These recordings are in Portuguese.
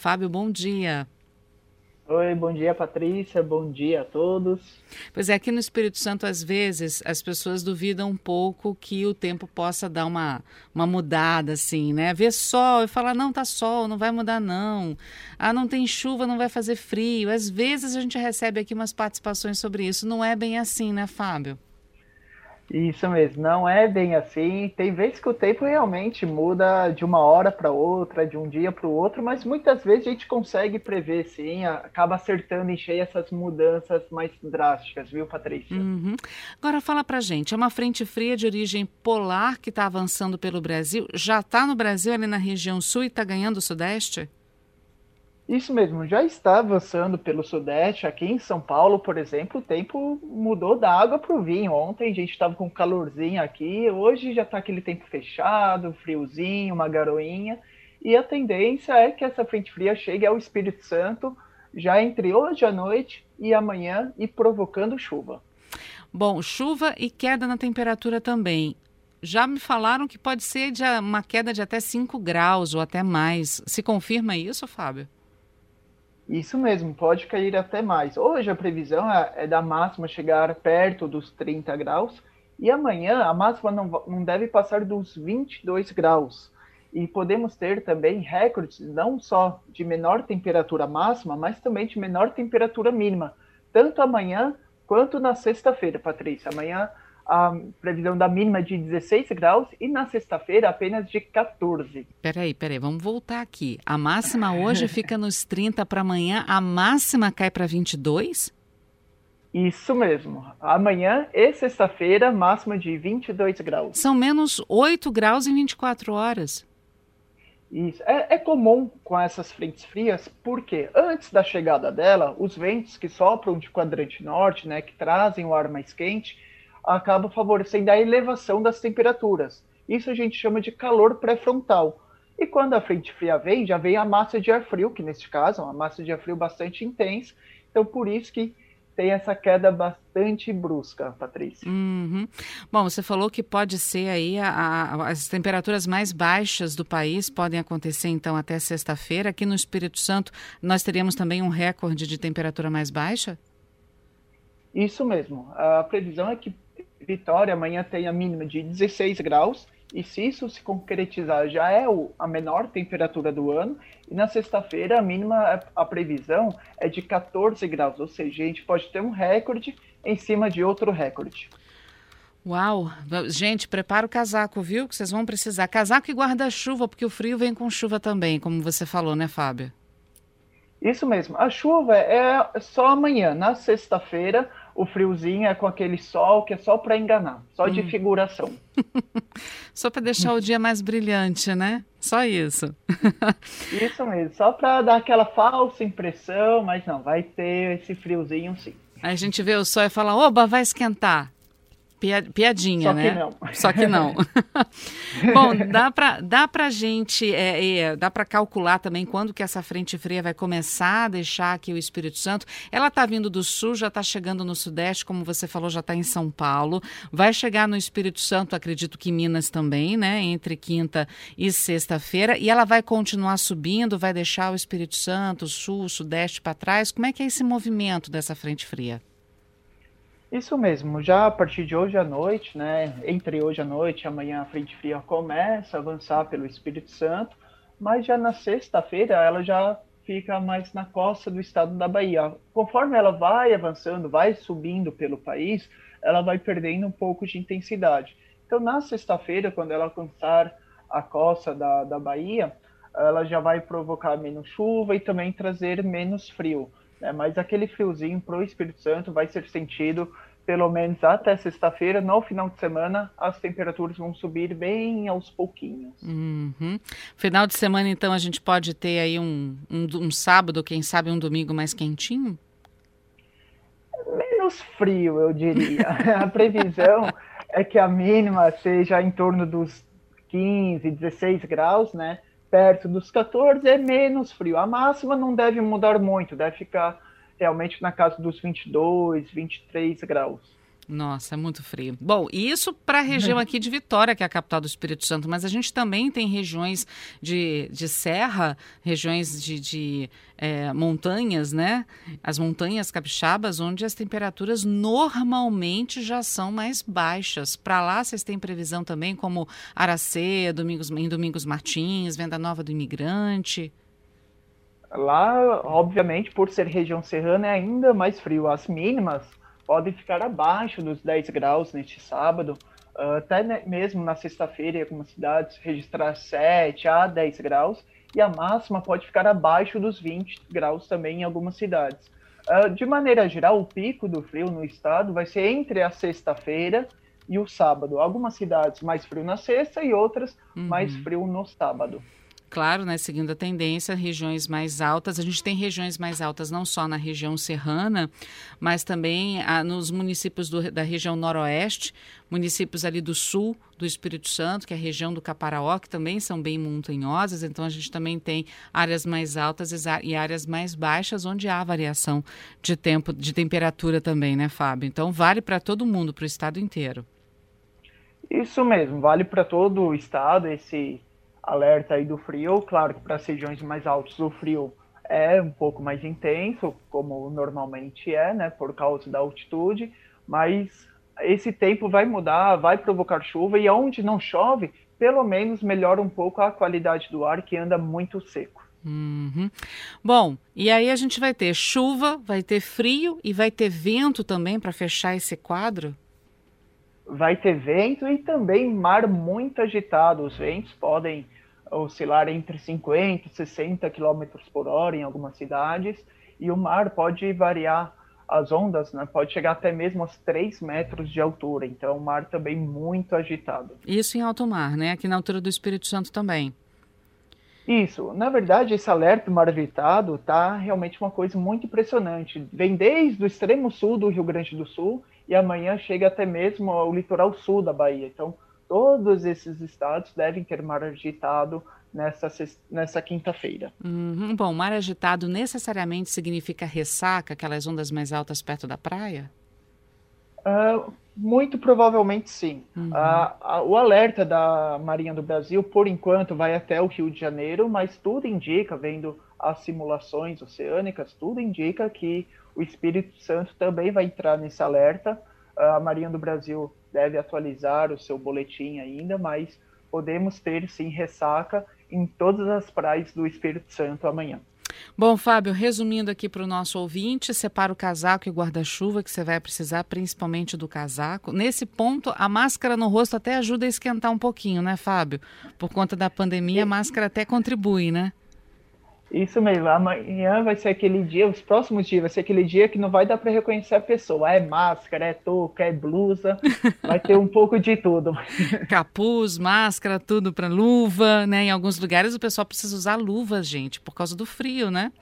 Fábio, bom dia. Oi, bom dia, Patrícia. Bom dia a todos. Pois é, aqui no Espírito Santo, às vezes, as pessoas duvidam um pouco que o tempo possa dar uma, uma mudada, assim, né? Ver sol e falar, não, tá sol, não vai mudar, não. Ah, não tem chuva, não vai fazer frio. Às vezes a gente recebe aqui umas participações sobre isso. Não é bem assim, né, Fábio? Isso mesmo, não é bem assim. Tem vezes que o tempo realmente muda de uma hora para outra, de um dia para o outro, mas muitas vezes a gente consegue prever, sim, acaba acertando em cheio essas mudanças mais drásticas, viu, Patrícia? Uhum. Agora fala pra gente, é uma frente fria de origem polar que está avançando pelo Brasil? Já está no Brasil, ali na região sul, e está ganhando o sudeste? Isso mesmo, já está avançando pelo Sudeste. Aqui em São Paulo, por exemplo, o tempo mudou da água para o vinho. Ontem a gente estava com calorzinho aqui, hoje já está aquele tempo fechado, friozinho, uma garoinha. E a tendência é que essa frente fria chegue ao Espírito Santo já entre hoje à noite e amanhã e provocando chuva. Bom, chuva e queda na temperatura também. Já me falaram que pode ser de uma queda de até 5 graus ou até mais. Se confirma isso, Fábio? Isso mesmo, pode cair até mais. Hoje a previsão é, é da máxima chegar perto dos 30 graus e amanhã a máxima não, não deve passar dos 22 graus. E podemos ter também recordes não só de menor temperatura máxima, mas também de menor temperatura mínima, tanto amanhã quanto na sexta-feira, Patrícia. Amanhã a previsão da mínima de 16 graus e na sexta-feira apenas de 14. Peraí, peraí, vamos voltar aqui. A máxima hoje fica nos 30 para amanhã, a máxima cai para 22? Isso mesmo. Amanhã e sexta-feira, máxima de 22 graus. São menos 8 graus em 24 horas. Isso. É, é, comum com essas frentes frias, porque antes da chegada dela, os ventos que sopram de quadrante norte, né, que trazem o ar mais quente, acaba favorecendo a elevação das temperaturas. Isso a gente chama de calor pré-frontal. E quando a frente fria vem, já vem a massa de ar frio, que neste caso é uma massa de ar frio bastante intensa. Então, por isso que tem essa queda bastante brusca, Patrícia. Uhum. Bom, você falou que pode ser aí a, a, as temperaturas mais baixas do país podem acontecer então até sexta-feira. Aqui no Espírito Santo nós teríamos também um recorde de temperatura mais baixa? Isso mesmo. A previsão é que Vitória amanhã tem a mínima de 16 graus, e se isso se concretizar, já é o, a menor temperatura do ano. E na sexta-feira, a mínima, a previsão é de 14 graus, ou seja, a gente pode ter um recorde em cima de outro recorde. Uau! Gente, prepara o casaco, viu? Que vocês vão precisar. Casaco e guarda-chuva, porque o frio vem com chuva também, como você falou, né, Fábio? Isso mesmo. A chuva é só amanhã. Na sexta-feira, o friozinho é com aquele sol que é só para enganar, só hum. de figuração. só para deixar o dia mais brilhante, né? Só isso. isso mesmo, só para dar aquela falsa impressão, mas não, vai ter esse friozinho sim. Aí a gente vê o sol e fala, oba, vai esquentar. Piadinha, Só né? Que não. Só que não. Bom, dá para dá pra gente, é, é, dá para calcular também quando que essa frente fria vai começar a deixar aqui o Espírito Santo. Ela está vindo do sul, já está chegando no sudeste, como você falou, já está em São Paulo. Vai chegar no Espírito Santo, acredito que Minas também, né? Entre quinta e sexta-feira. E ela vai continuar subindo, vai deixar o Espírito Santo, sul, sudeste para trás. Como é que é esse movimento dessa frente fria? Isso mesmo, já a partir de hoje à noite, né, entre hoje à noite e amanhã a frente fria começa a avançar pelo Espírito Santo, mas já na sexta-feira ela já fica mais na costa do estado da Bahia. Conforme ela vai avançando, vai subindo pelo país, ela vai perdendo um pouco de intensidade. Então, na sexta-feira, quando ela alcançar a costa da, da Bahia, ela já vai provocar menos chuva e também trazer menos frio. Né? Mas aquele friozinho para o Espírito Santo vai ser sentido pelo menos até sexta-feira. No final de semana, as temperaturas vão subir bem aos pouquinhos. Uhum. Final de semana, então, a gente pode ter aí um, um, um sábado, quem sabe um domingo mais quentinho? Menos frio, eu diria. a previsão é que a mínima seja em torno dos 15, 16 graus, né? Perto dos 14 é menos frio. A máxima não deve mudar muito, deve ficar realmente na casa dos 22, 23 graus. Nossa, é muito frio. Bom, isso para a região aqui de Vitória, que é a capital do Espírito Santo, mas a gente também tem regiões de, de serra, regiões de, de é, montanhas, né? As montanhas capixabas, onde as temperaturas normalmente já são mais baixas. Para lá, vocês têm previsão também, como Aracê, Domingos, em Domingos Martins, Venda Nova do Imigrante? Lá, obviamente, por ser região serrana, é ainda mais frio. As mínimas podem ficar abaixo dos 10 graus neste sábado. Uh, até mesmo na sexta-feira, em algumas cidades, registrar 7 a 10 graus. E a máxima pode ficar abaixo dos 20 graus também em algumas cidades. Uh, de maneira geral, o pico do frio no estado vai ser entre a sexta-feira e o sábado. Algumas cidades mais frio na sexta e outras uhum. mais frio no sábado. Claro, né, seguindo a tendência, regiões mais altas. A gente tem regiões mais altas não só na região serrana, mas também ah, nos municípios do, da região noroeste, municípios ali do sul do Espírito Santo, que é a região do Caparaó, que também são bem montanhosas. Então a gente também tem áreas mais altas e áreas mais baixas, onde há variação de tempo, de temperatura também, né, Fábio? Então vale para todo mundo, para o estado inteiro. Isso mesmo, vale para todo o estado esse alerta aí do frio. Claro que para as regiões mais altas o frio é um pouco mais intenso, como normalmente é, né, por causa da altitude, mas esse tempo vai mudar, vai provocar chuva e onde não chove, pelo menos melhora um pouco a qualidade do ar que anda muito seco. Uhum. Bom, e aí a gente vai ter chuva, vai ter frio e vai ter vento também para fechar esse quadro? Vai ter vento e também mar muito agitado. Os ventos podem oscilar entre 50 e 60 km por hora em algumas cidades, e o mar pode variar as ondas, né, pode chegar até mesmo aos 3 metros de altura, então o mar também muito agitado. Isso em alto mar, né? Aqui na altura do Espírito Santo também. Isso, na verdade, esse alerta mar agitado tá realmente uma coisa muito impressionante. Vem desde o extremo sul do Rio Grande do Sul e amanhã chega até mesmo ao litoral sul da Bahia. Então, todos esses estados devem ter mar agitado nessa, nessa quinta-feira. Uhum. Bom, mar agitado necessariamente significa ressaca, aquelas ondas mais altas perto da praia? Uh, muito provavelmente sim. Uhum. Uh, o alerta da Marinha do Brasil, por enquanto, vai até o Rio de Janeiro, mas tudo indica, vendo as simulações oceânicas, tudo indica que o Espírito Santo também vai entrar nesse alerta. A Marinha do Brasil deve atualizar o seu boletim ainda, mas podemos ter sim ressaca em todas as praias do Espírito Santo amanhã. Bom, Fábio, resumindo aqui para o nosso ouvinte, separa o casaco e guarda-chuva que você vai precisar, principalmente do casaco. Nesse ponto, a máscara no rosto até ajuda a esquentar um pouquinho, né, Fábio? Por conta da pandemia, a máscara até contribui, né? Isso mesmo, amanhã vai ser aquele dia, os próximos dias vai ser aquele dia que não vai dar para reconhecer a pessoa. É máscara, é touca, é blusa, vai ter um pouco de tudo. Capuz, máscara, tudo para luva, né? Em alguns lugares o pessoal precisa usar luvas, gente, por causa do frio, né?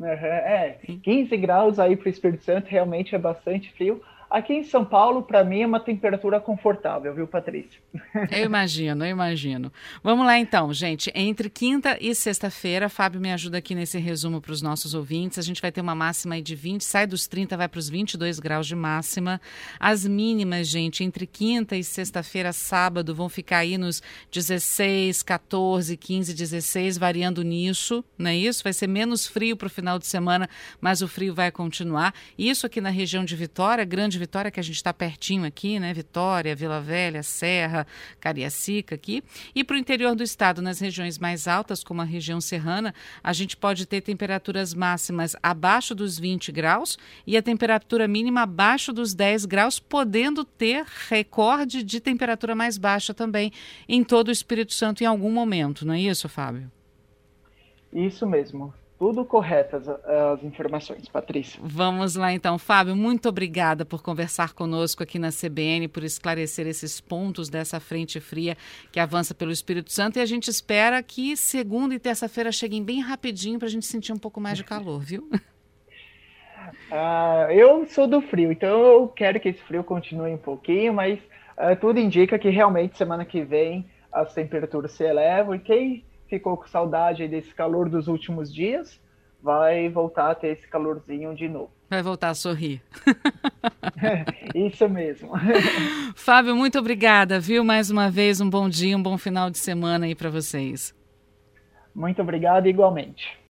É, 15 graus aí para o Espírito Santo realmente é bastante frio. Aqui em São Paulo, para mim, é uma temperatura confortável, viu, Patrícia? Eu imagino, eu imagino. Vamos lá então, gente. Entre quinta e sexta-feira, Fábio me ajuda aqui nesse resumo para os nossos ouvintes. A gente vai ter uma máxima de 20, sai dos 30, vai para os 22 graus de máxima. As mínimas, gente, entre quinta e sexta-feira, sábado, vão ficar aí nos 16, 14, 15, 16, variando nisso, não é isso? Vai ser menos frio para o final de semana, mas o frio vai continuar. Isso aqui na região de Vitória, grande Vitória, que a gente está pertinho aqui, né? Vitória, Vila Velha, Serra, Cariacica aqui. E para o interior do estado, nas regiões mais altas, como a região serrana, a gente pode ter temperaturas máximas abaixo dos 20 graus e a temperatura mínima abaixo dos 10 graus, podendo ter recorde de temperatura mais baixa também em todo o Espírito Santo em algum momento, não é isso, Fábio? Isso mesmo tudo corretas as informações, Patrícia. Vamos lá então, Fábio, muito obrigada por conversar conosco aqui na CBN, por esclarecer esses pontos dessa frente fria que avança pelo Espírito Santo e a gente espera que segunda e terça-feira cheguem bem rapidinho para a gente sentir um pouco mais de calor, viu? Uh, eu sou do frio, então eu quero que esse frio continue um pouquinho, mas uh, tudo indica que realmente semana que vem as temperaturas se elevam e quem ficou com saudade desse calor dos últimos dias, vai voltar a ter esse calorzinho de novo. Vai voltar a sorrir. Isso mesmo. Fábio, muito obrigada, viu? Mais uma vez, um bom dia, um bom final de semana aí para vocês. Muito obrigado, igualmente.